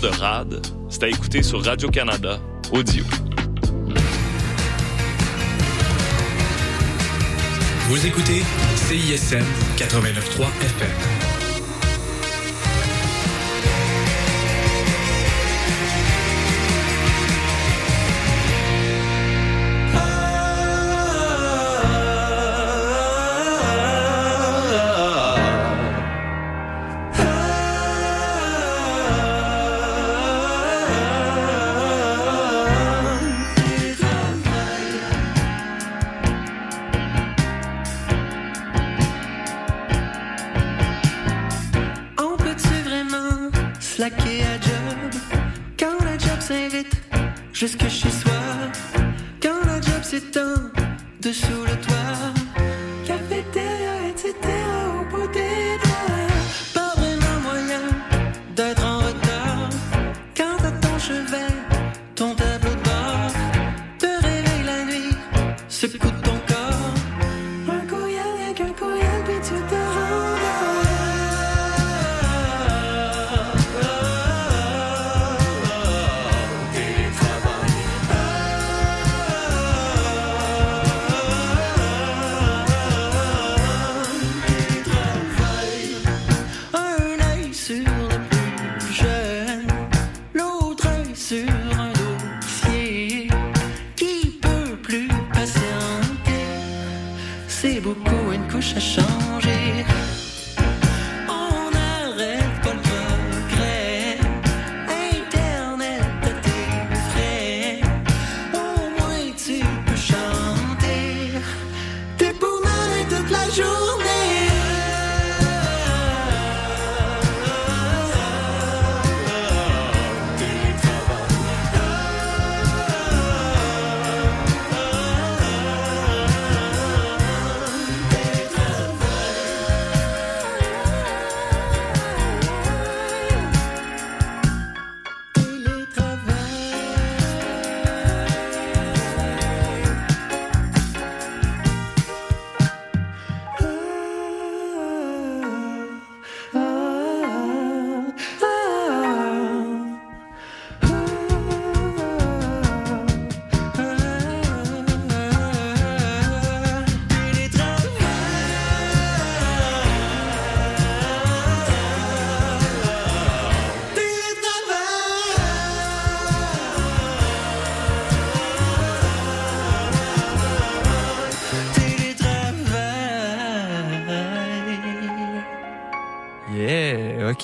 de Rad. C'est à écouter sur Radio-Canada, audio. Vous écoutez CISM 89.3 FM.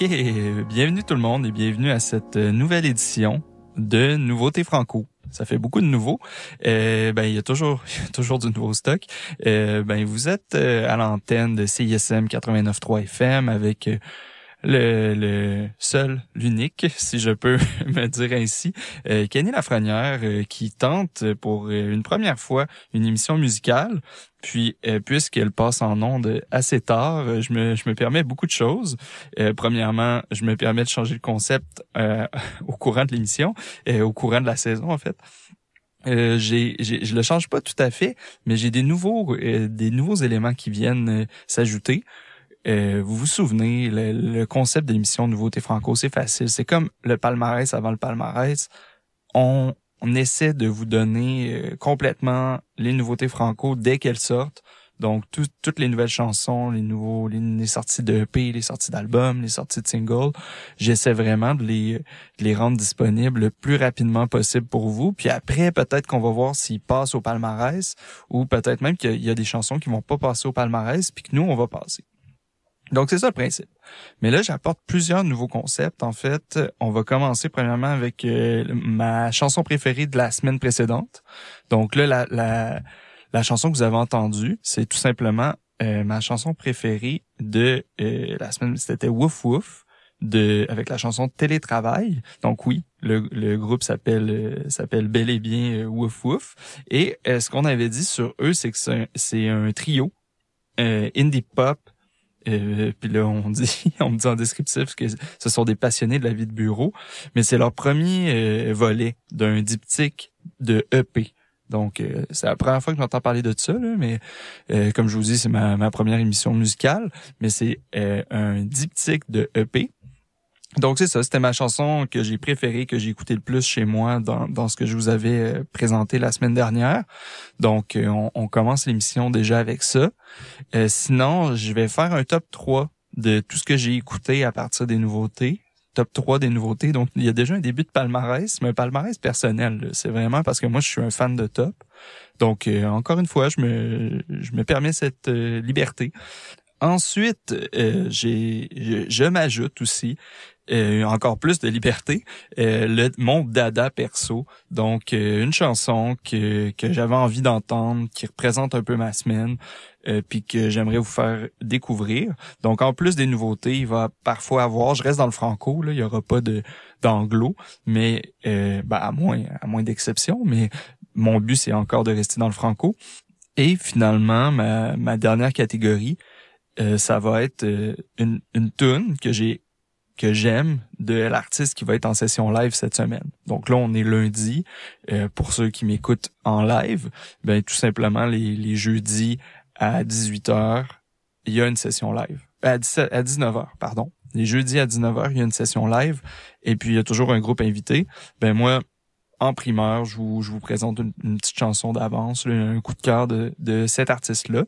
Bienvenue tout le monde et bienvenue à cette euh, nouvelle édition de Nouveautés Franco. Ça fait beaucoup de nouveaux. Euh, ben il y a toujours toujours du nouveau stock. Euh, ben vous êtes euh, à l'antenne de CISM 89.3 FM avec le, le seul, l'unique, si je peux me dire ainsi, euh, Kenny Lafrenière, qui tente pour une première fois une émission musicale. Puis, euh, puisqu'elle passe en onde assez tard, euh, je me, je me permets beaucoup de choses. Euh, premièrement, je me permets de changer le concept au courant de l'émission, au courant de la saison en fait. Euh, j'ai, je le change pas tout à fait, mais j'ai des nouveaux, des nouveaux éléments qui viennent s'ajouter. Vous vous souvenez, le, le concept de l'émission Franco, c'est facile. C'est comme le palmarès avant le palmarès. On, on essaie de vous donner euh, complètement les nouveautés franco dès qu'elles sortent. Donc toutes les nouvelles chansons, les nouveaux, les, sorties de EP, les sorties d'albums, les sorties de singles, j'essaie vraiment de les, les rendre disponibles le plus rapidement possible pour vous. Puis après, peut-être qu'on va voir s'ils passent au palmarès ou peut-être même qu'il y a des chansons qui vont pas passer au palmarès puis que nous on va passer. Donc c'est ça le principe. Mais là, j'apporte plusieurs nouveaux concepts. En fait, on va commencer premièrement avec euh, ma chanson préférée de la semaine précédente. Donc là, la, la, la chanson que vous avez entendue, c'est tout simplement euh, ma chanson préférée de euh, la semaine. C'était Wouf Wouf de avec la chanson Télétravail. Donc oui, le, le groupe s'appelle s'appelle bel et bien Wouf Wouf. Et ce qu'on avait dit sur eux, c'est que c'est un, un, trio indie pop euh, puis là, on dit, on me dit en descriptif que ce sont des passionnés de la vie de bureau, mais c'est leur premier euh, volet d'un diptyque de EP. Donc, euh, c'est la première fois que j'entends parler de ça, là, mais comme je vous dis, c'est ma, ma première émission musicale, mais c'est un diptyque de EP. Donc c'est ça, c'était ma chanson que j'ai préférée, que j'ai écoutée le plus chez moi dans, dans ce que je vous avais euh, présenté la semaine dernière. Donc euh, on, on commence l'émission déjà avec ça. Euh, sinon, je vais faire un top 3 de tout ce que j'ai écouté à partir des nouveautés. Top 3 des nouveautés. Donc il y a déjà un début de palmarès, mais un palmarès personnel. C'est vraiment parce que moi je suis un fan de top. Donc encore une fois, je me, je me permets cette liberté. Ensuite, euh, j'ai, je, je m'ajoute aussi euh, encore plus de liberté, euh, le, mon dada perso. Donc, euh, une chanson que, que j'avais envie d'entendre, qui représente un peu ma semaine, puis que j'aimerais vous faire découvrir. Donc, en plus des nouveautés, il va parfois avoir, je reste dans le franco, là, il y aura pas de d'anglo, mais ben, à moins à moins d'exceptions, mais mon but c'est encore de rester dans le franco. Et finalement, ma, ma dernière catégorie, ça va être une, une tune que j'ai que j'aime de l'artiste qui va être en session live cette semaine. Donc là, on est lundi. Euh, pour ceux qui m'écoutent en live, ben tout simplement les, les jeudis à 18h, il y a une session live. À, 17, à 19h, pardon. Les jeudis à 19h, il y a une session live. Et puis, il y a toujours un groupe invité. Ben moi, en primeur, je vous, je vous présente une, petite chanson d'avance, un coup de cœur de, de cet artiste-là.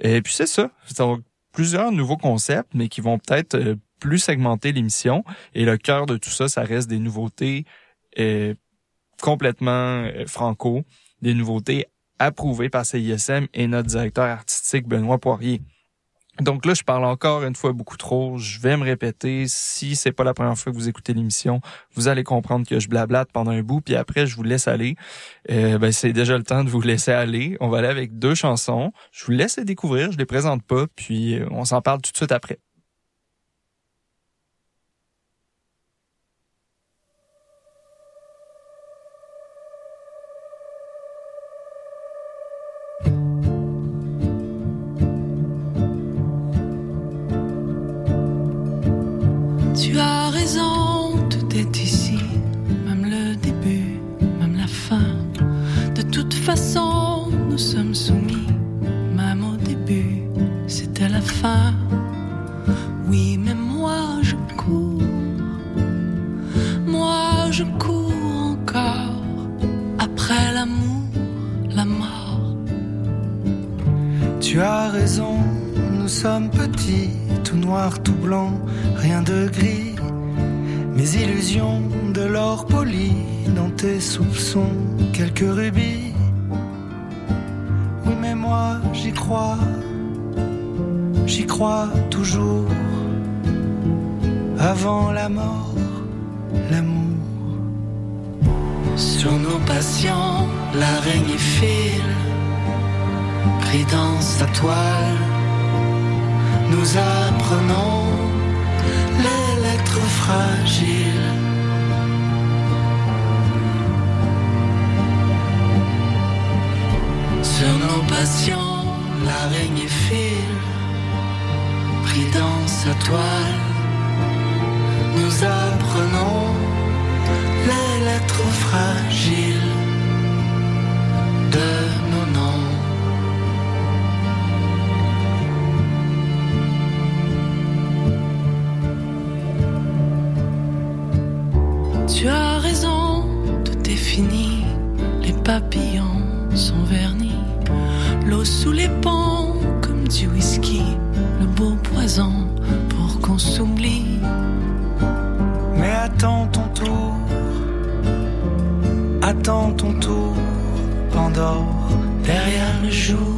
Et puis, c'est ça. Donc, plusieurs nouveaux concepts, mais qui vont peut-être euh, plus segmenter l'émission. Et le cœur de tout ça, ça reste des nouveautés euh, complètement euh, franco, des nouveautés approuvées par CISM et notre directeur artistique Benoît Poirier. Donc là, je parle encore une fois beaucoup trop. Je vais me répéter. Si c'est pas la première fois que vous écoutez l'émission, vous allez comprendre que je blablate pendant un bout, puis après je vous laisse aller. Euh, ben c'est déjà le temps de vous laisser aller. On va aller avec deux chansons. Je vous laisse les découvrir. Je les présente pas, puis on s'en parle tout de suite après. Nous sommes soumis, même au début, c'était la fin. Oui, mais moi je cours, moi je cours encore après l'amour, la mort. Tu as raison, nous sommes petits, tout noir, tout blanc, rien de gris. Mes illusions de l'or poli, dans tes soupçons, quelques rubis moi j'y crois, j'y crois toujours. Avant la mort, l'amour. Sur nos patients, l'araignée file, pris dans sa toile. Nous apprenons les lettres fragiles. Sur nos passions, l'araignée file, pris dans sa toile. Nous apprenons les lettres fragiles les papillons sont vernis l'eau sous les ponts comme du whisky, le beau poison pour qu'on s'oublie. Mais attends ton tour, attends ton tour, Pandore, derrière le jour,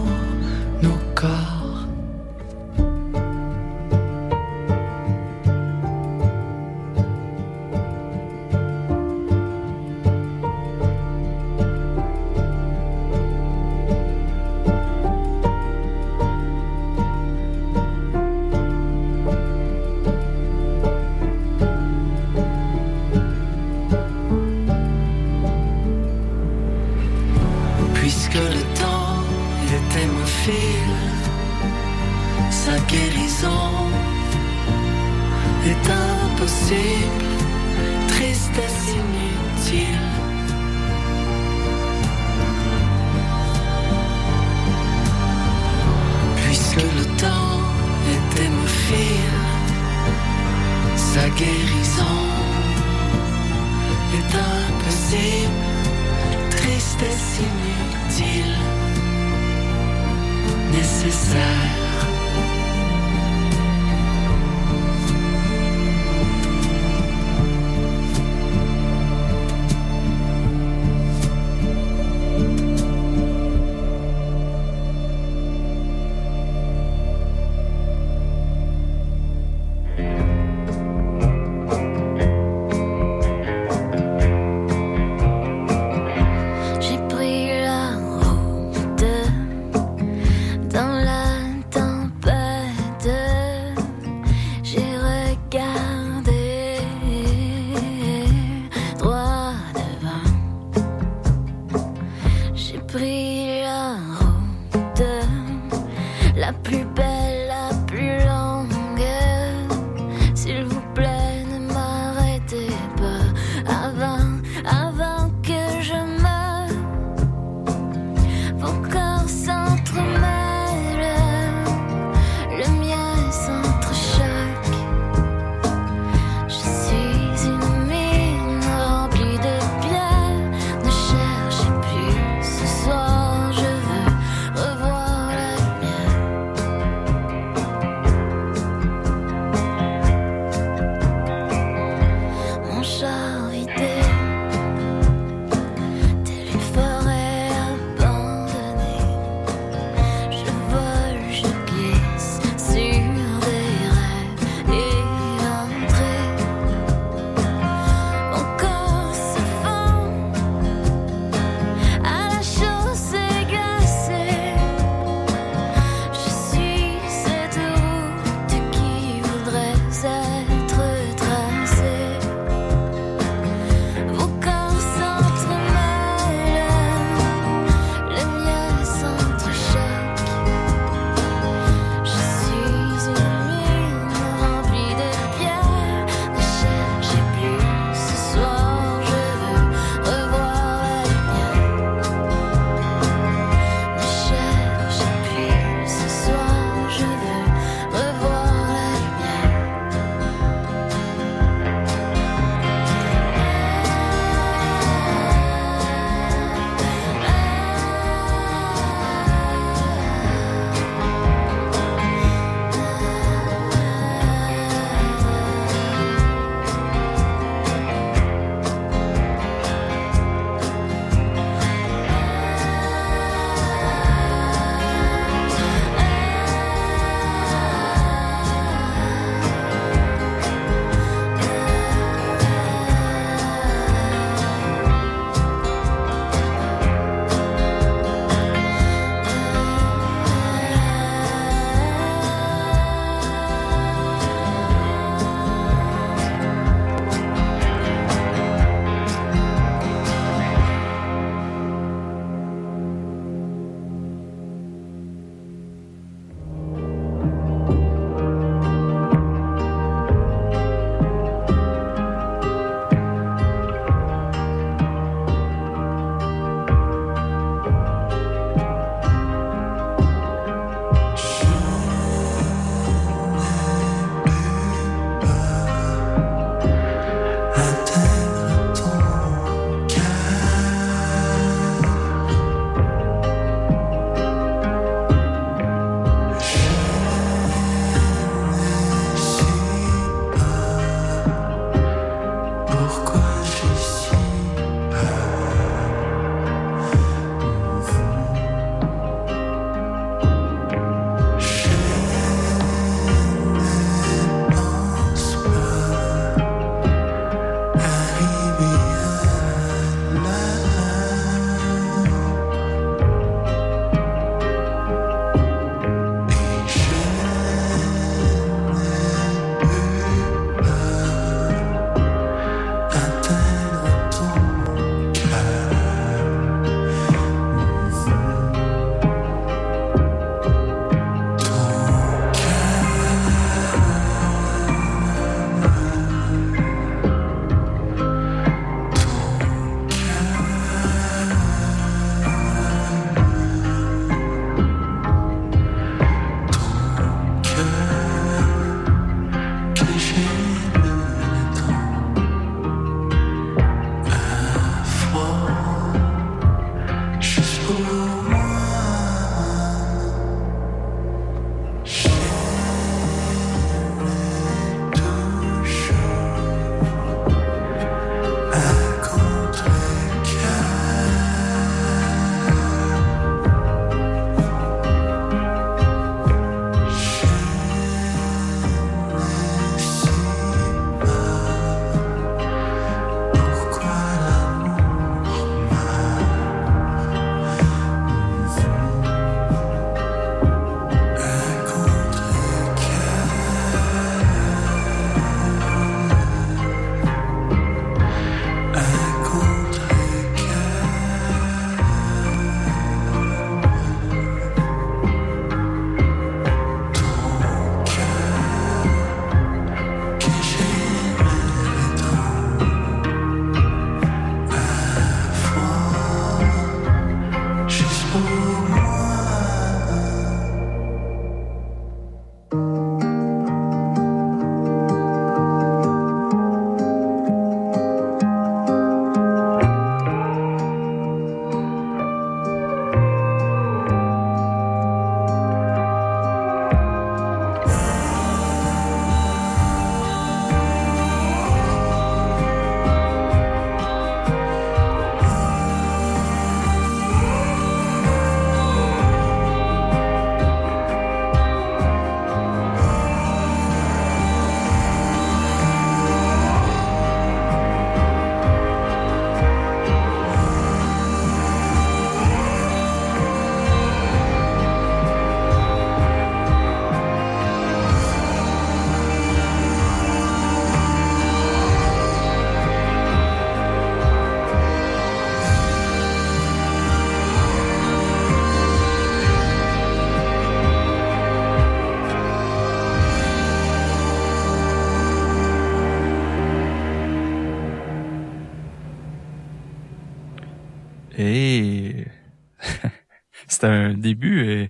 c'était un début, euh,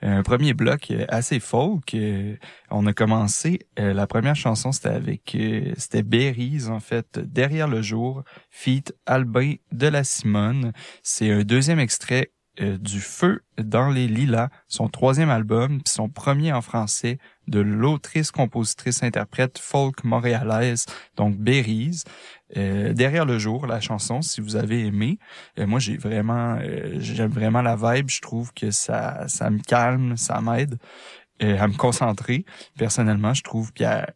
un premier bloc assez folk. Euh, on a commencé, euh, la première chanson c'était avec, c'était Berries en fait, Derrière le jour, feat Albin de la Simone. C'est un deuxième extrait du Feu dans les Lilas, son troisième album, puis son premier en français de l'autrice, compositrice, interprète folk montréalaise, donc Berries. Euh, derrière le jour, la chanson, si vous avez aimé, euh, moi j'ai vraiment, euh, j'aime vraiment la vibe. Je trouve que ça, ça me calme, ça m'aide à me concentrer. Personnellement, je trouve qu'il y a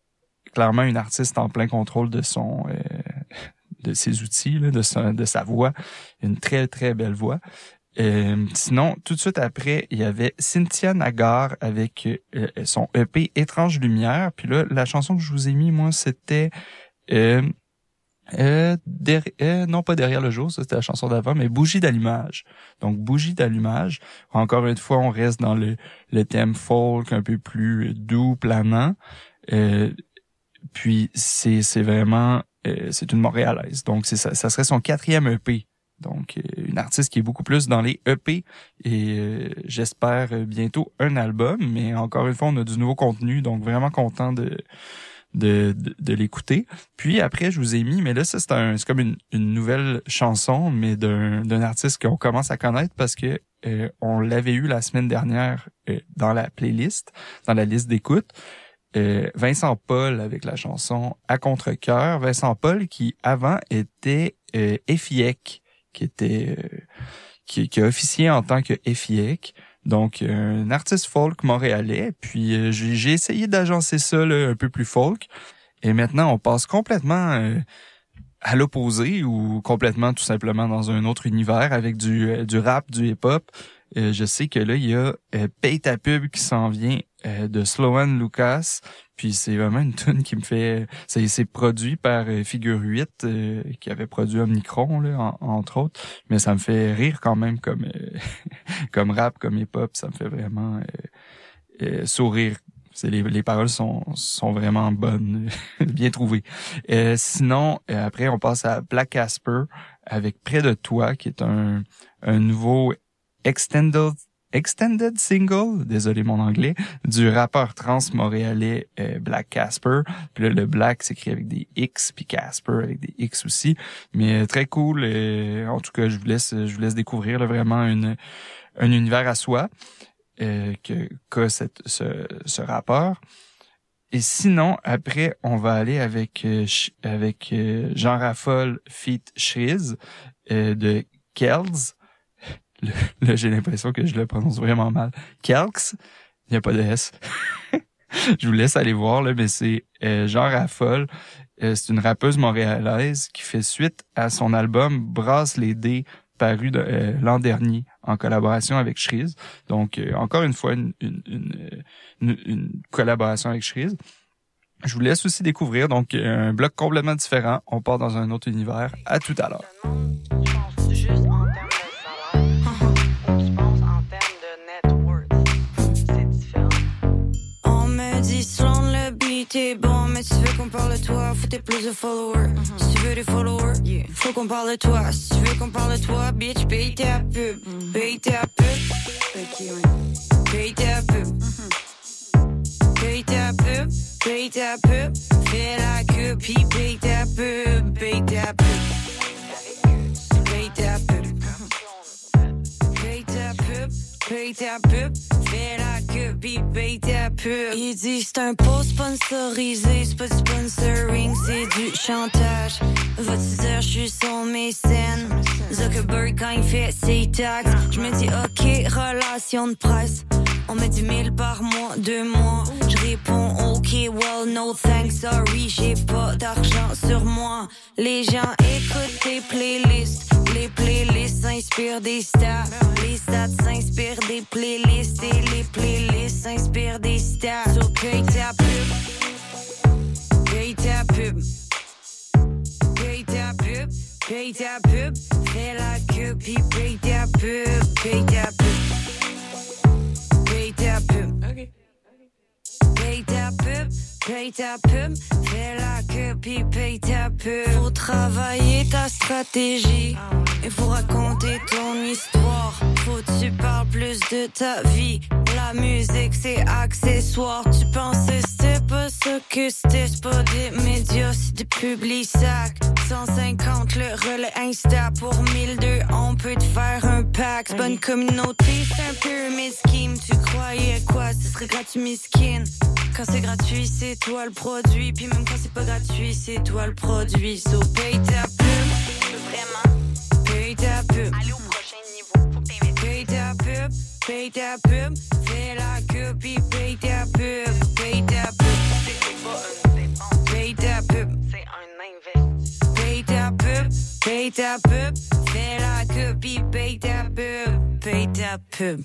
clairement une artiste en plein contrôle de son, de ses outils, de, sa, de sa voix, une très très belle voix. Euh, sinon, tout de suite après, il y avait Cynthia Nagar avec euh, son EP Étrange Lumière. Puis là, la chanson que je vous ai mis, moi, c'était euh, euh, non pas derrière le jour, ça c'était la chanson d'avant, mais bougie d'allumage. Donc bougie d'allumage. Encore une fois, on reste dans le, le thème folk un peu plus doux, planant. puis c'est c'est vraiment c'est une Montréalaise. Donc c'est ça, ça serait son quatrième EP donc, euh, une artiste qui est beaucoup plus dans les EP et euh, j'espère bientôt un album. Mais encore une fois, on a du nouveau contenu, donc vraiment content de de, de, l'écouter. Puis après, je vous ai mis, mais là, c'est un, comme une, une nouvelle chanson, mais d'un, d'un artiste qu'on commence à connaître parce que euh, on l'avait eu la semaine dernière dans la playlist, dans la liste d'écoute. Vincent Paul avec la chanson À contre-cœur. Vincent Paul qui avant était euh, qui était euh, qui, qui, a officié en tant que FIEC. Donc, un artiste folk montréalais. Puis, euh, j'ai essayé d'agencer ça un peu plus folk. Et maintenant, on passe complètement euh, à l'opposé ou complètement tout simplement dans un autre univers avec du, du rap, du hip-hop. je sais que là, il y a Pay ta pub qui s'en vient de Sloan Lucas. Puis c'est vraiment une tune qui me fait... C'est produit par euh, Figure 8, euh, qui avait produit Omnicron, là, entre autres. Mais ça me fait rire quand même comme, euh, comme rap, comme hip-hop. Ça me fait vraiment sourire. Les, les paroles sont, sont vraiment bonnes, bien trouvées. sinon, après, on passe à Black Casper avec Près de toi, qui est un, un nouveau extended extended single, désolé mon anglais, du rappeur trans montréalais euh, Black Casper. Puis là, le Black s'écrit avec des X, puis Casper avec des X aussi. Mais euh, très cool. Euh, en tout cas, je vous laisse, je vous laisse découvrir vraiment une, un univers à soi que qu'a cette, ce, ce rappeur. Et sinon, après, on va aller avec avec Jean Raffol feat Shriz de Kells. Là, j'ai l'impression que je le prononce vraiment mal. Kelks, il n'y a pas de S. je vous laisse aller voir, là, mais c'est euh, Jean Raffol. Euh, c'est une rappeuse montréalaise qui fait suite à son album Brasse les dés paru euh, l'an dernier en collaboration avec Shreeze. Donc, euh, encore une fois, une, collaboration avec Shreeze. Je vous laisse aussi découvrir donc un bloc complètement différent. On part dans un autre univers. À tout à l'heure. Faut t'es plus de followers. Uh-huh. Si tu veux des followers, faut qu'on parle de toi. Si tu veux qu'on parle de toi, bitch, paye ta pub. Uh-huh. Paye ta pub. Paye ta pub. Uh-huh. Paye ta pub. Paye ta pub. Fais la queue, puis paye ta pub. Paye ta pub. Paye ta pub. Paye ta pub. Paye ta pub. Fais la il dit c'est un post sponsorisé, c'est pas sponsoring, c'est du chantage. Dire je suis son mécène? Zuckerberg quand il fait ses taxes, je me dis ok, relation de presse. On met du mille par mois, deux mois. Je réponds ok, well no thanks, sorry, j'ai pas d'argent sur moi. Les gens écoutent tes playlists, les playlists s'inspirent des stats, les stats s'inspirent des playlists et les playlists s'inspirent des stats. So paye ta pub, paye ta pub, paye ta pub, paye ta pub, fais la queue puis paye ta pub, paye ta pub. Paye ta pub, paye ta pub, fais la queue puis paye ta pub. Faut travailler ta stratégie Il faut raconter ton histoire. Faut que tu parles plus de ta vie. La musique, c'est accessoire. Tu pensais c'est pas ça que c'était, c'est pas des médias, c'est des publics sacs. 150 le relais Insta pour 1002, on peut te faire un pack. Bonne communauté, c'est un pyramid scheme. Tu croyais quoi, ce serait gratuit, miskin. Quand c'est gratuit, c'est toi le produit. Puis même quand c'est pas gratuit, c'est toi le produit. So paye ta pub. Vraiment. Paye ta pub. Allez au prochain niveau, faut que. Paye ta pub. Paye ta pub. Fais la copie. Paye ta pub. Paye ta pub. C'est Paye ta pub. c'est un investissement. Paye ta pub. Paye ta pub. Fais la copie. Paye ta pub. Paye ta pub.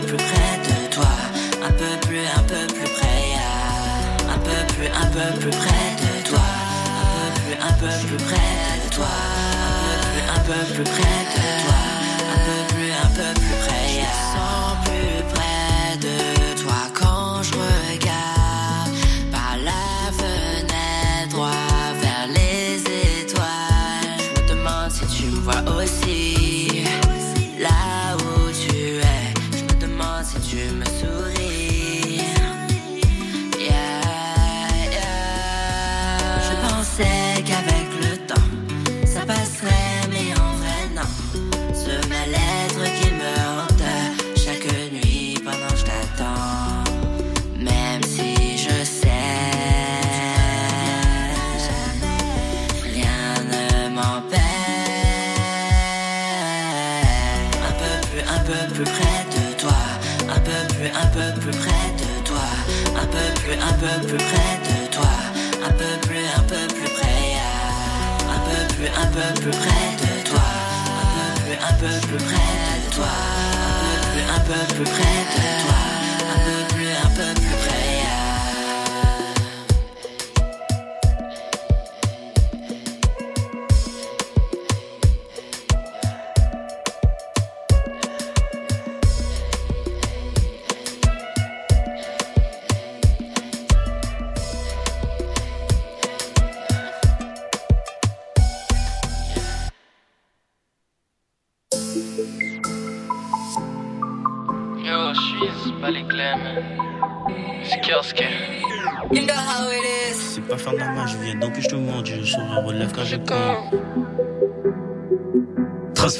Peu plus près de toi, un peu plus, un peu plus près, un peu plus, un peu plus près de toi, un peu plus, un peu plus près de toi, un peu plus, un peu plus près de toi, plus près de toi. Un peu plus, un peu plus près. Un peu plus, un peu plus près de toi. Un peu plus, un peu plus près de toi. Un peu plus, un peu plus près de toi.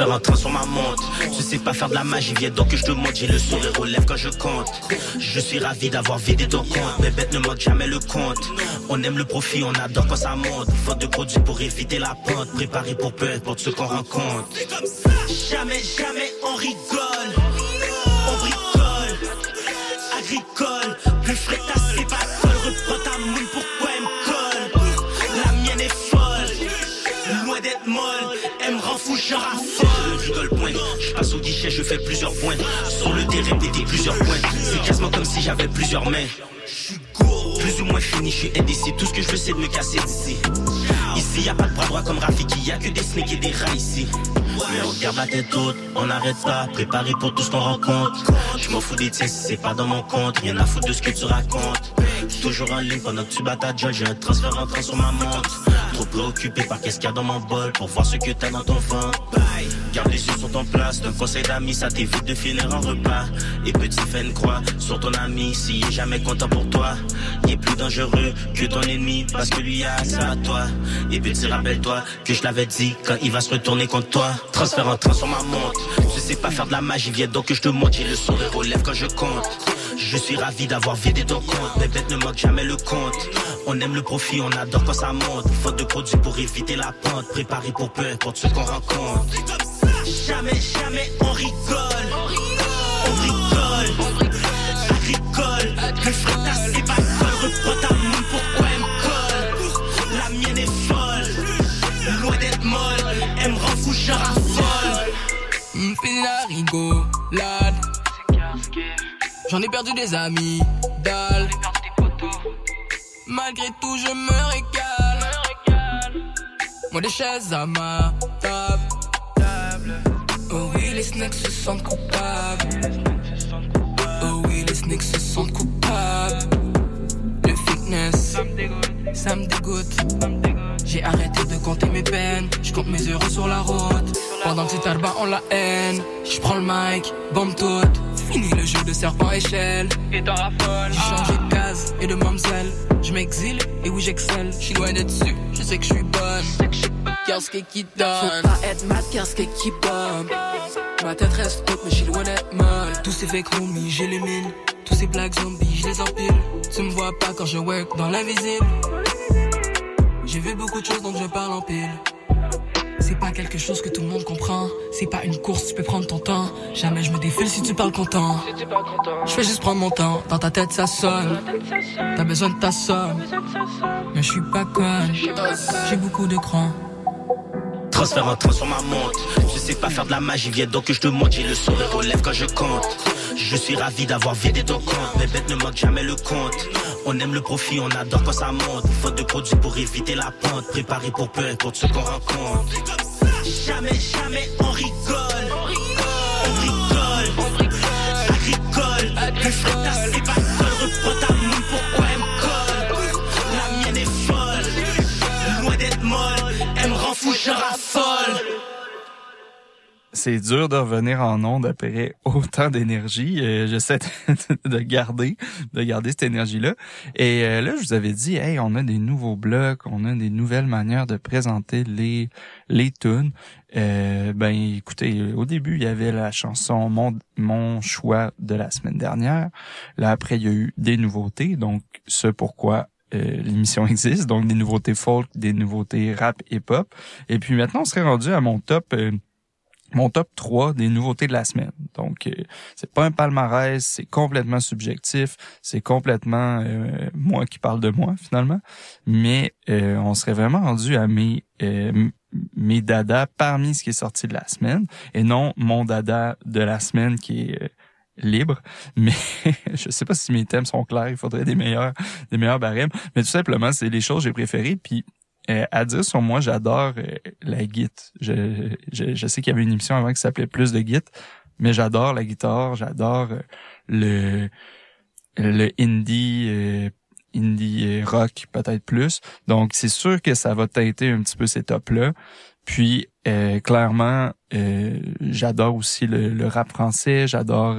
Transfert en train sur ma montre. Je sais pas faire de la magie, viens donc que je te montre, j'ai le sourire aux lèvres quand je compte. Je suis ravi d'avoir vidé ton compte, mes bêtes ne manquent jamais le compte. On aime le profit, on adore quand ça monte. Faute de produits pour éviter la pente, préparé pour peu importe ce qu'on rencontre. Jamais, jamais on rigole, plusieurs. Sur le terrain, péter plusieurs points. C'est quasiment comme si j'avais plusieurs mains. Plus ou moins fini, je suis indécis. Tout ce que je veux, c'est de me casser d'ici. Ici, y a pas de bras droit comme Rafiki, y a que des snakes et des rats ici. Mais on garde la tête haute, on n'arrête pas, préparé pour tout ce qu'on rencontre. Je m'en fous des tiens c'est pas dans mon compte, rien à foutre de ce que tu racontes. Toujours en ligne pendant que tu bats ta j'ai un transfert entrant sur ma montre. Trop préoccupé par qu'est-ce qu'il y a dans mon bol pour voir ce que t'as dans ton ventre. Bye. Garde les yeux sur ton place, d'un conseil d'amis, ça t'évite de finir en repas. Et petit une croix sur ton ami, s'il est jamais content pour toi. Il est plus dangereux que ton ennemi, parce que lui a ça à toi. Et petit rappelle-toi que je l'avais dit quand il va se retourner contre toi. Transfert en train sur ma montre. Tu sais pas faire de la magie, viens donc que je te montre. J'ai le sourire aux lèvres quand je compte. Je suis ravi d'avoir vidé ton compte. Mais bête ne manque jamais le compte. On aime le profit, on adore quand ça monte. Faute de produits pour éviter la pente. Préparé pour peu importe ce qu'on rencontre. Jamais, jamais on rigole. On rigole. Ça rigole. Le frère J'en ai perdu des amis, dalle. Malgré tout, je me régale. Moi, des chaises à ma table. Oh oui, les snacks se sentent coupables. Oh oui, les snacks se sentent coupables. Le fitness, ça me dégoûte. J'ai arrêté de compter mes peines. Je compte mes euros sur la route. Pendant que c'est on la haine. Je prends le mic, bombe toute. Fini le jeu de serpent échelle. Et t'en raffoles. J'ai changé de case et de mamselle. Je m'exile et oui j'excelle. Je suis loin d'être dessus, je sais que je suis bonne. Qu'est-ce qui donne Faut pas être mad, qu'est-ce qui bombe. Ma tête reste haute, mais je suis loin d'être molle. Tous ces fake homies, j'élimine. Tous ces blagues zombies, je les empile. Tu me vois pas quand je work dans l'invisible. J'ai vu beaucoup de choses donc je parle en pile. C'est pas quelque chose que tout le monde comprend. C'est pas une course, tu peux prendre ton temps. Jamais je me défile si tu parles content. Je fais juste prendre mon temps. Dans ta tête ça sonne. T'as besoin de ta somme. Mais je suis pas conne. J'ai beaucoup de crans. Transfert en train sur ma montre. Tu sais pas faire de la magie, viens donc que je te montre. J'ai le sourire aux lèvres quand je compte. Je suis ravi d'avoir vidé ton compte. Mais bête ne manque jamais le compte. On aime le profit, on adore quand ça monte. Faute de produits pour éviter la pente. Préparé pour peu importe ce qu'on rencontre. Jamais, jamais on rigole. On rigole. Ça rigole. Le frère c'est pas. Reprends ta main, pourquoi elle me colle? La mienne est folle. Loin d'être molle. Elle me rend fou, je raffole. C'est dur de revenir en onde après autant d'énergie. Euh, J'essaie de, de garder, de garder cette énergie-là. Et euh, là, je vous avais dit, hey, on a des nouveaux blocs, on a des nouvelles manières de présenter les les tunes. Euh, ben, écoutez, au début, il y avait la chanson mon mon choix de la semaine dernière. Là, après, il y a eu des nouveautés. Donc, ce pourquoi euh, l'émission existe, donc des nouveautés folk, des nouveautés rap et pop. Et puis maintenant, on serait rendu à mon top euh, mon top 3 des nouveautés de la semaine. Donc euh, c'est pas un palmarès, c'est complètement subjectif, c'est complètement euh, moi qui parle de moi finalement, mais euh, on serait vraiment rendu à mes euh, mes dadas parmi ce qui est sorti de la semaine et non mon dada de la semaine qui est libre, mais je sais pas si mes thèmes sont clairs, il faudrait des meilleurs des meilleurs barèmes, mais tout simplement c'est les choses que j'ai préférées. Puis euh, à dire sur moi, j'adore euh, la git. Je, je, je sais qu'il y avait une émission avant qui s'appelait Plus de git, mais j'adore la guitare, j'adore euh, le le indie euh, indie rock peut-être plus. Donc c'est sûr que ça va teinter un petit peu ces tops là. Puis clairement, j'adore aussi le, le rap français, j'adore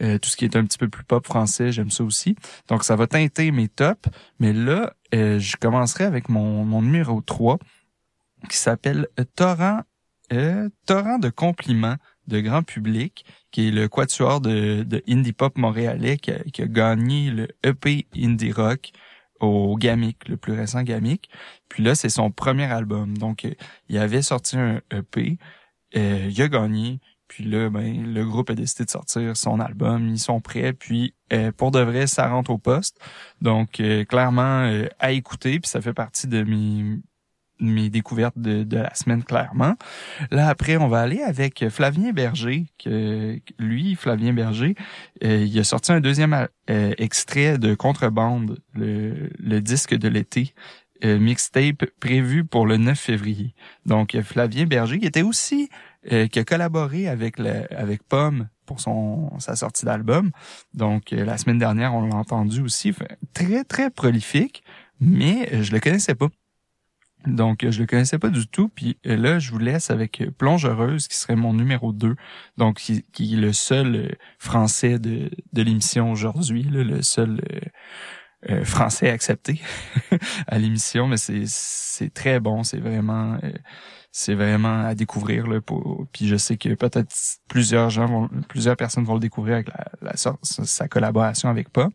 tout ce qui est un petit peu plus pop français, j'aime ça aussi. Donc ça va teinter mes tops, mais là euh, je commencerai avec mon, mon numéro 3 qui s'appelle Torrent euh, Torrent de compliments de grand public, qui est le quatuor de, de indie pop montréalais qui a, gagné le EP indie rock au Gamic, le plus récent Gamic. Puis là, c'est son premier album. Donc, euh, il avait sorti un EP, euh, il a gagné. Puis là, ben, le groupe a décidé de sortir son album. Ils sont prêts. Puis, euh, pour de vrai, ça rentre au poste. Donc, euh, clairement, euh, à écouter. Puis ça fait partie de mes découvertes de, la semaine clairement. Là après, on va aller avec Flavien Berger, que lui, Flavien Berger, euh, il a sorti un deuxième euh, extrait de Contrebande, le, disque de l'été, mixtape prévu pour le 9 février. Donc Flavien Berger, qui était aussi euh, qui a collaboré avec le, avec Pomme pour son sa sortie d'album. Donc euh, la semaine dernière, on l'a entendu aussi, très très prolifique, mais euh, je le connaissais pas. Donc, euh, je le connaissais pas du tout. Puis euh, là, je vous laisse avec euh, Plongereuse, qui serait mon numéro 2. Donc, qui, qui est le seul français de, de l'émission aujourd'hui, le seul euh, français accepté à l'émission. Mais c'est c'est très bon. C'est vraiment... euh, c'est vraiment à découvrir là pour puis je sais que peut-être plusieurs gens vont plusieurs personnes vont le découvrir avec la, la sorte sa collaboration avec Pop.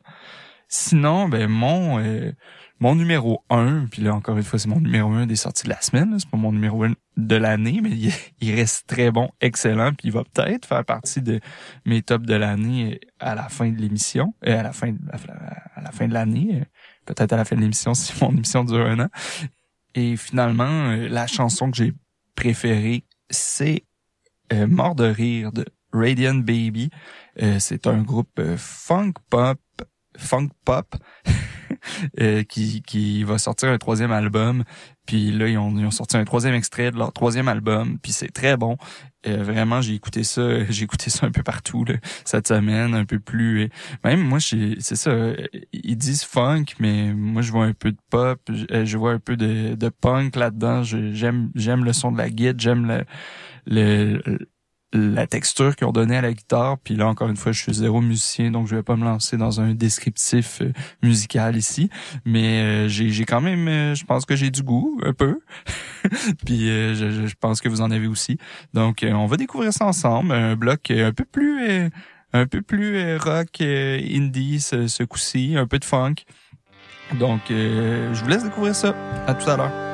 Sinon ben mon euh, mon numéro un, puis là encore une fois c'est mon numéro un des sorties de la semaine, c'est pas mon numéro un de l'année, mais il, il reste très bon, excellent, puis il va peut-être faire partie de mes tops de l'année à la fin de l'émission, euh, à la fin de, à la fin de l'année, euh, peut-être à la fin de l'émission si mon émission dure un an. Et finalement, euh, la chanson que j'ai préférée, c'est euh, Mort de rire de Radiant Baby. Euh, c'est un groupe euh, funk pop, funk pop euh, qui, qui va sortir un troisième album. Puis là, ils ont, ils ont sorti un troisième extrait de leur troisième album. Puis c'est très bon. Euh, vraiment, j'ai écouté ça, j'ai écouté ça un peu partout là, cette semaine, un peu plus. euh, Même moi, c'est ça. euh, Ils disent funk, mais moi, je vois un peu de pop, je, euh, vois un peu de, de punk là-dedans. J'aime, j'aime le son de la guitare, j'aime le, le, la texture qu'ils ont donné à la guitare. Puis là, encore une fois, je suis zéro musicien, donc je vais pas me lancer dans un descriptif euh, musical ici. Mais euh, j'ai quand même, euh, je pense que j'ai du goût, un peu. Puis je, pense que vous en avez aussi. Donc, on va découvrir ça ensemble. Un bloc un peu plus... un peu plus rock indie ce, ce coup-ci, un peu de funk. Donc, je vous laisse découvrir ça. À tout à l'heure.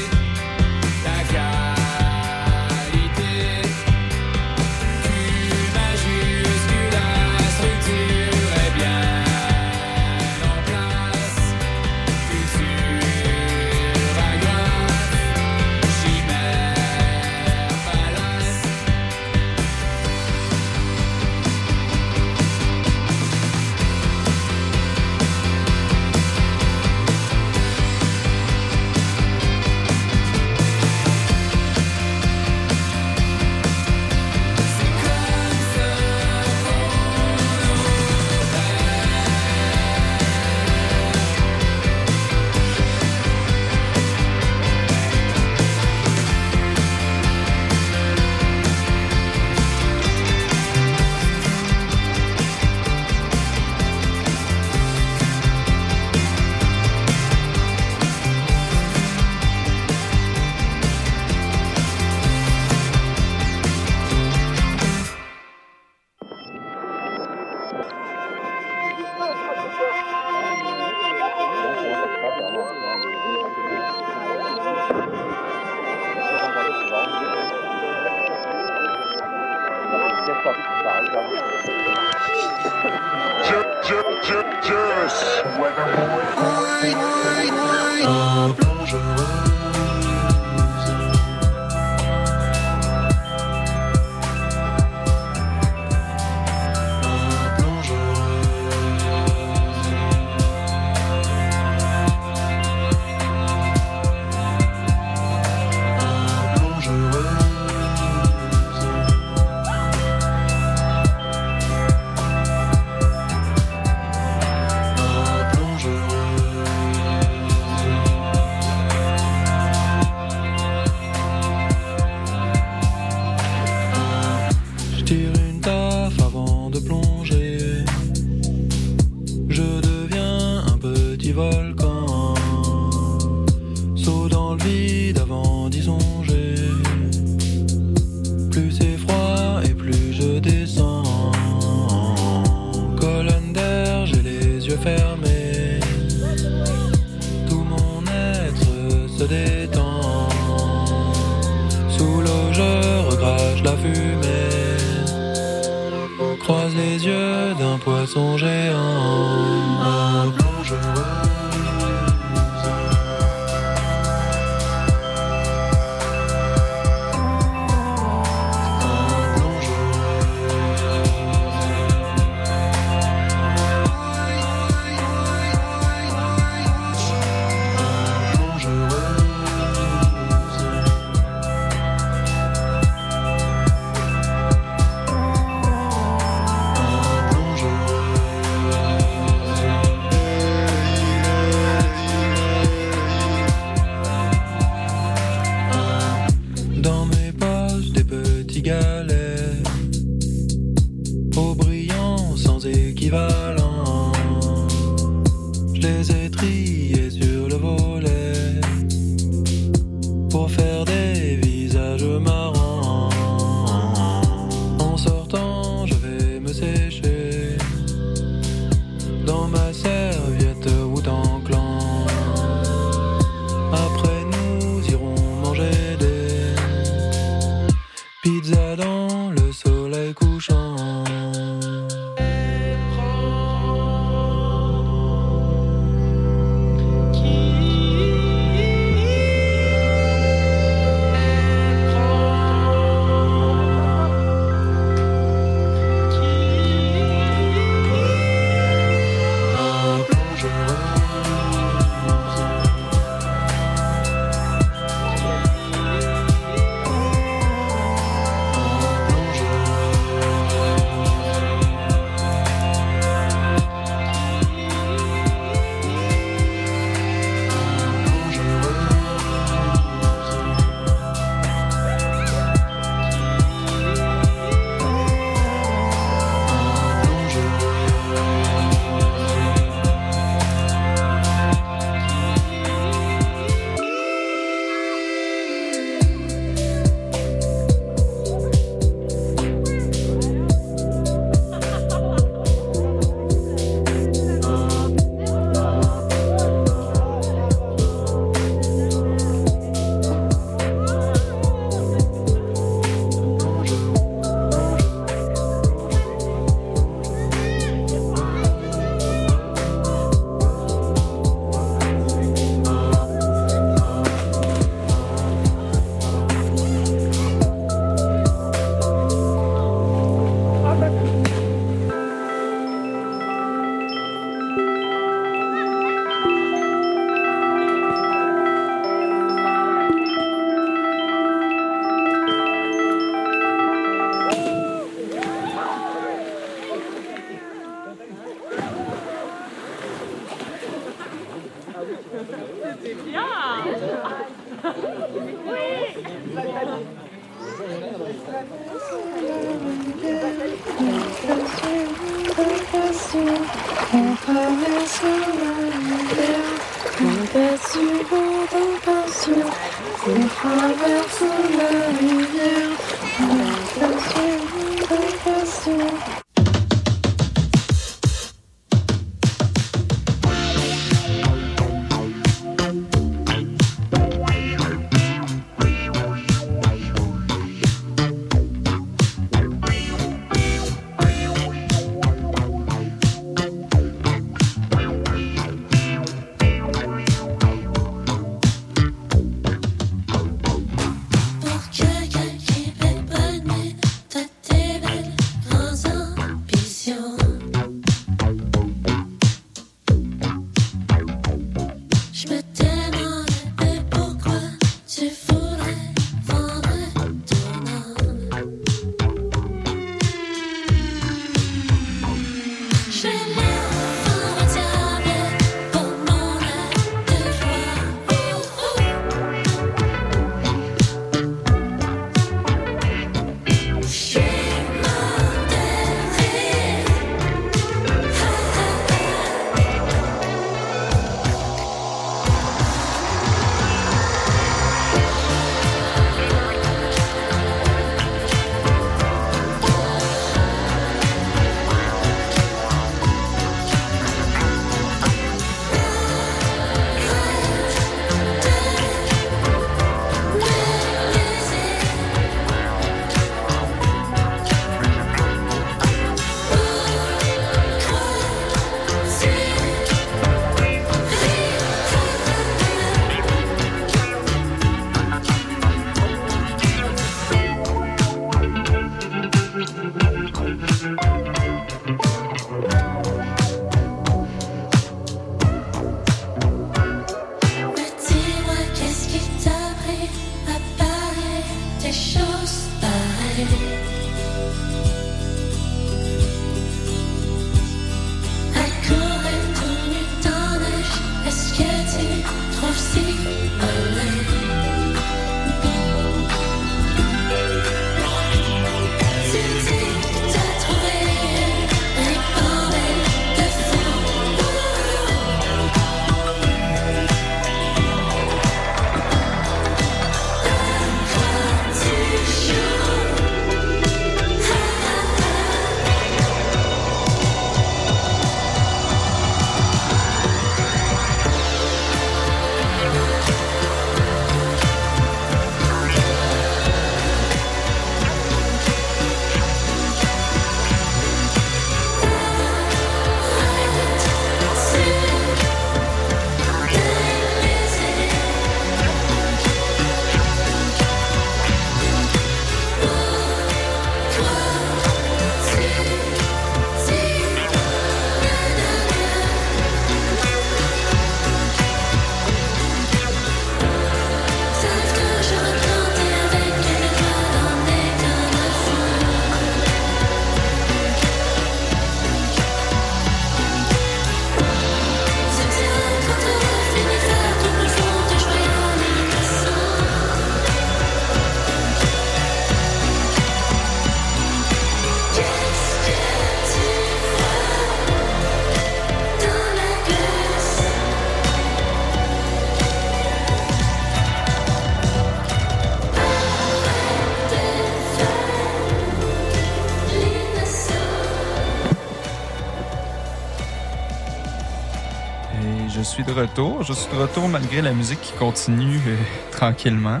De retour. Je suis de retour malgré la musique qui continue euh, tranquillement.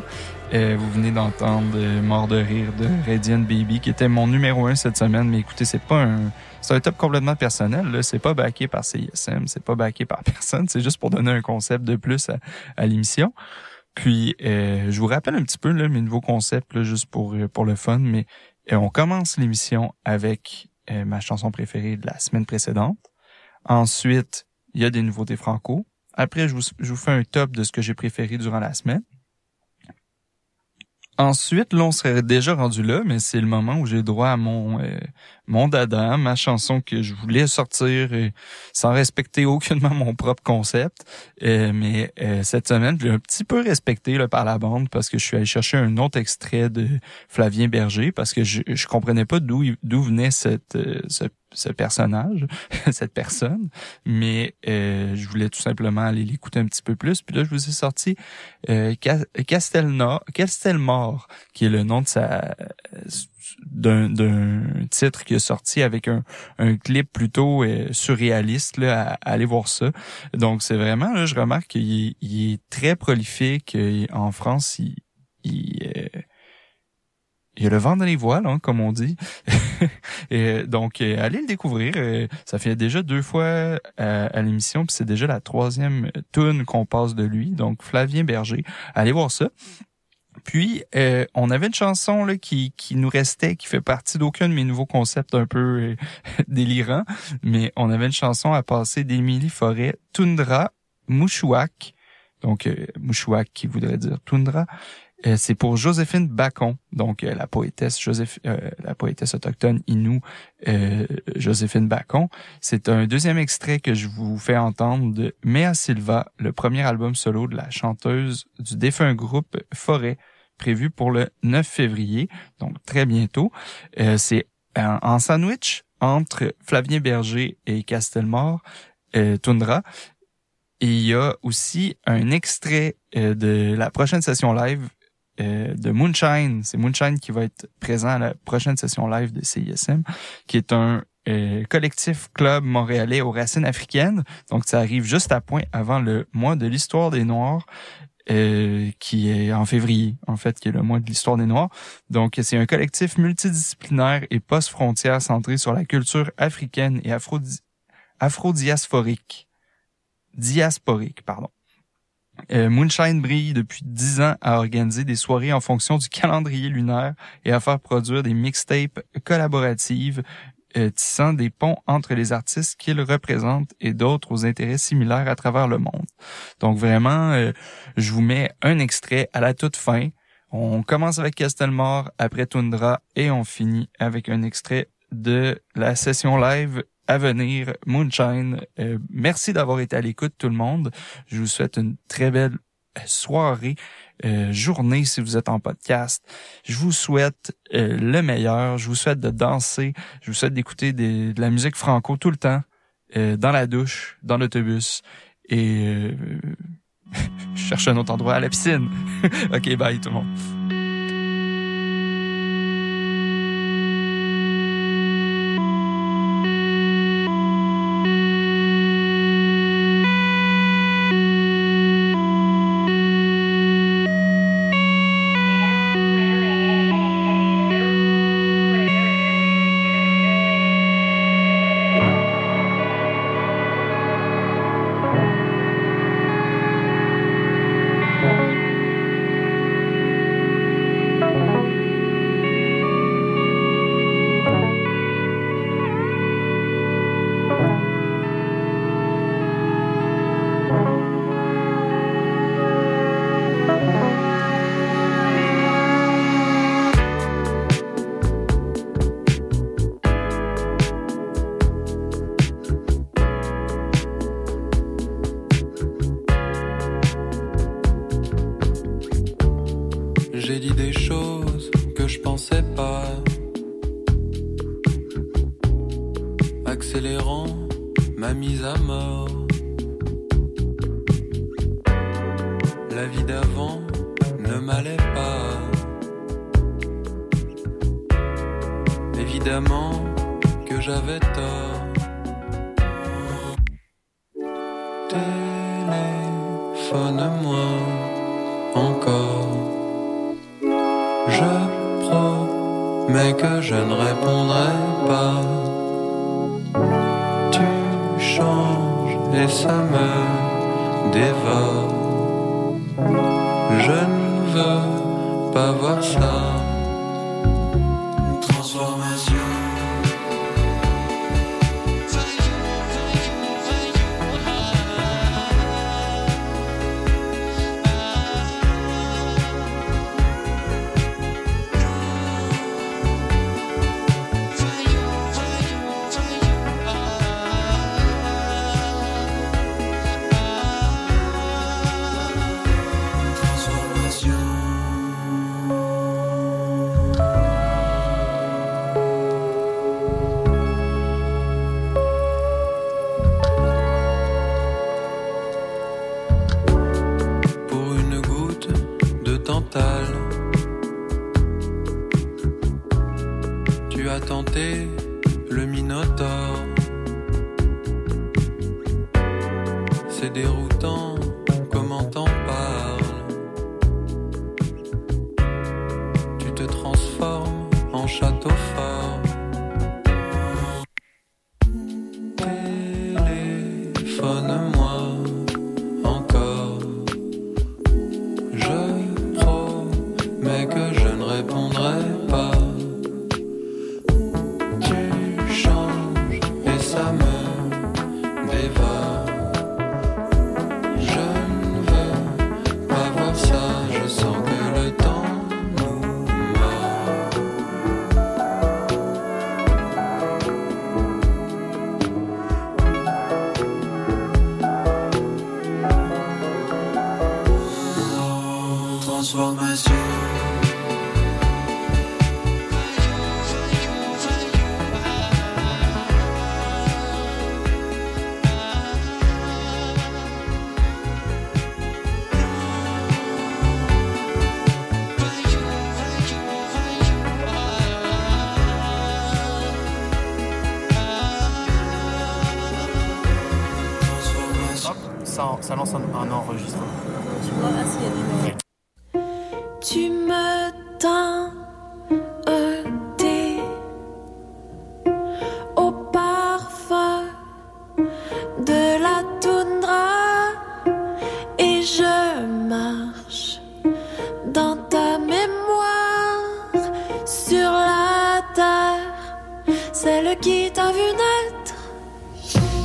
Euh, vous venez d'entendre euh, Mort de rire de Radiant Baby, qui était mon numéro un cette semaine. Mais écoutez, c'est pas un, c'est un top complètement personnel. Là, c'est pas backé par CISM, c'est pas backé par personne. C'est juste pour donner un concept de plus à, à l'émission. Puis, euh, je vous rappelle un petit peu là, mes nouveaux concepts, là, juste pour euh, pour le fun. Mais euh, on commence l'émission avec ma chanson préférée de la semaine précédente. Ensuite, il y a des nouveautés franco. Après, je vous, fais un top de ce que j'ai préféré durant la semaine. Ensuite, là, on serait déjà rendu là, mais c'est le moment où j'ai droit à mon euh, mon dada, ma chanson que je voulais sortir euh, sans respecter aucunement mon propre concept. Euh, mais euh, cette semaine, je l'ai un petit peu respecté là, par la bande parce que je suis allé chercher un autre extrait de Flavien Berger parce que je, je comprenais pas d'où d'où venait cette euh, ce, ce personnage, cette personne, mais euh, je voulais tout simplement aller l'écouter un petit peu plus. Puis là, je vous ai sorti euh, Ca- Castelnor, Castelmore, qui est le nom de sa d'un titre qui est sorti avec un, un clip plutôt euh, surréaliste là, à, à aller voir ça. Donc c'est vraiment là, je remarque qu'il est, est très prolifique euh, en France. Il, il, euh, il y a le vent dans les voiles, hein, comme on dit. Et donc, euh, allez le découvrir. Euh, ça fait déjà deux fois à, à l'émission, puis c'est déjà la troisième tune qu'on passe de lui. Donc, Flavien Berger, allez voir ça. Puis, euh, on avait une chanson là, qui, qui nous restait, qui fait partie d'aucun de mes nouveaux concepts un peu euh, délirants, mais on avait une chanson à passer d'Émilie Forêt, Tundra, Mouchouac, donc euh, qui voudrait dire Tundra, euh, c'est pour Joséphine Bacon, donc euh, la poétesse euh, la poétesse autochtone euh, Joséphine Bacon. C'est un deuxième extrait que je vous fais entendre de Mea Silva, le premier album solo de la chanteuse du défunt groupe Forêt, prévu pour le 9 février, donc très bientôt. C'est en, sandwich entre Flavien Berger et Castelmore, Tundra. Et il y a aussi un extrait de la prochaine session live euh, de Moonshine. C'est Moonshine qui va être présent à la prochaine session live de CISM, qui est un euh, collectif club montréalais aux racines africaines. Donc, ça arrive juste à point avant le mois de l'histoire des Noirs, euh, qui est en février, en fait, qui est le mois de l'histoire des Noirs. Donc, c'est un collectif multidisciplinaire et post-frontière centré sur la culture africaine et afro afrodiasporique. Diasporique, pardon. Euh, Moonshine brille depuis dix ans à organiser des soirées en fonction du calendrier lunaire et à faire produire des mixtapes collaboratives euh, tissant des ponts entre les artistes qu'ils représentent et d'autres aux intérêts similaires à travers le monde. Donc vraiment, euh, je vous mets un extrait à la toute fin. On commence avec Castelmore, après Tundra et on finit avec un extrait de la session live à venir, Moonshine. Euh, merci d'avoir été à l'écoute tout le monde. Je vous souhaite une très belle soirée, euh, journée si vous êtes en podcast. Je vous souhaite euh, le meilleur. Je vous souhaite de danser. Je vous souhaite d'écouter de la musique franco tout le temps, euh, dans la douche, dans l'autobus. Et euh, je cherche un autre endroit à la piscine. ok, bye tout le monde. Tu as tenté le minotaure.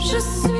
Je suis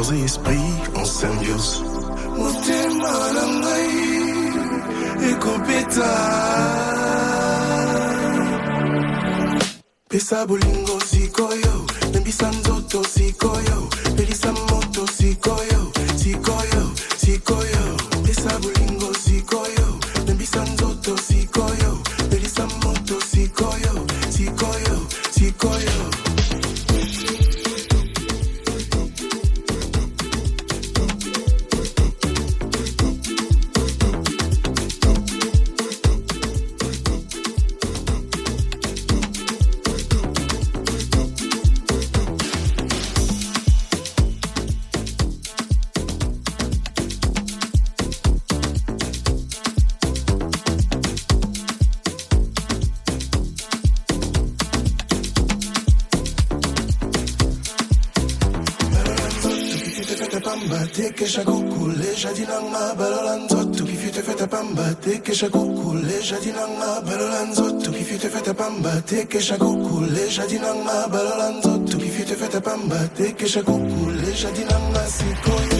Corps et esprit en symbiose. Motema na ngai, ekopeta. Pesa bolingo sikoyo, teke shakukule shadinang mabalanzo tukifite fete pamba teke shakukule shadinang masikoyo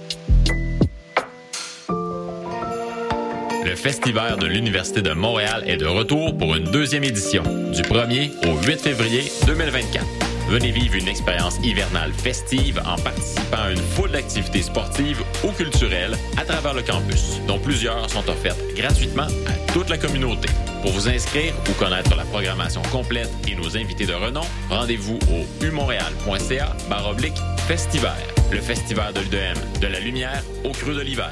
Le Festival de l'Université de Montréal est de retour pour une deuxième édition, du 1er au 8 février 2024. Venez vivre une expérience hivernale festive en participant à une foule d'activités sportives ou culturelles à travers le campus, dont plusieurs sont offertes gratuitement à toute la communauté. Pour vous inscrire ou connaître la programmation complète et nos invités de renom, rendez-vous au umontréal.ca baroblique festival. Le festival de l'UDM, de la lumière au creux de l'hiver.